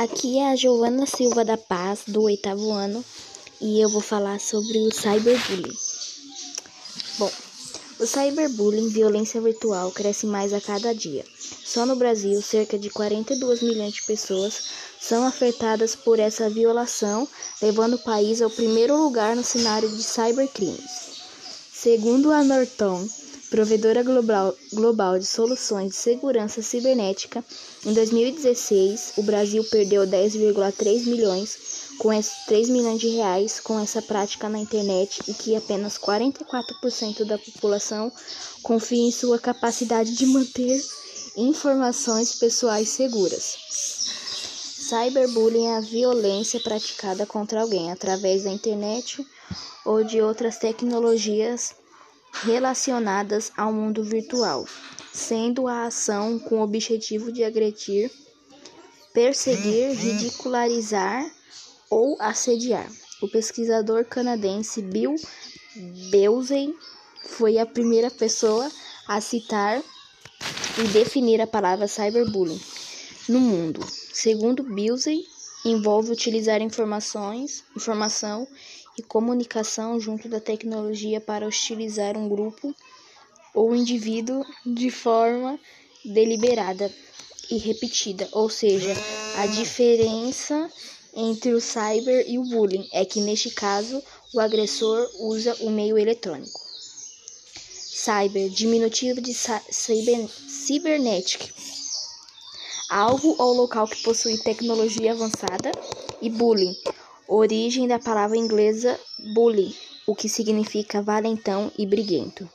Aqui é a Giovana Silva da Paz, do oitavo ano, e eu vou falar sobre o cyberbullying. Bom, o cyberbullying, violência virtual, cresce mais a cada dia. Só no Brasil, cerca de 42 milhões de pessoas são afetadas por essa violação, levando o país ao primeiro lugar no cenário de cybercrimes. Segundo a Norton, provedora global, global de soluções de segurança cibernética, em 2016 o Brasil perdeu 10,3 milhões com esses 3 milhões de reais com essa prática na internet e que apenas 44% da população confia em sua capacidade de manter informações pessoais seguras. Cyberbullying é a violência praticada contra alguém através da internet ou de outras tecnologias relacionadas ao mundo virtual, sendo a ação com o objetivo de agredir, perseguir, ridicularizar ou assediar. O pesquisador canadense Bill Belzey foi a primeira pessoa a citar e definir a palavra cyberbullying no mundo. Segundo Belzey, envolve utilizar informações, informação e comunicação junto da tecnologia para hostilizar um grupo ou indivíduo de forma deliberada e repetida. Ou seja, a diferença entre o cyber e o bullying é que neste caso o agressor usa o meio eletrônico. Cyber, diminutivo de cyber, cybernetic, algo ou local que possui tecnologia avançada, e bullying, origem da palavra inglesa bully, o que significa valentão e briguento.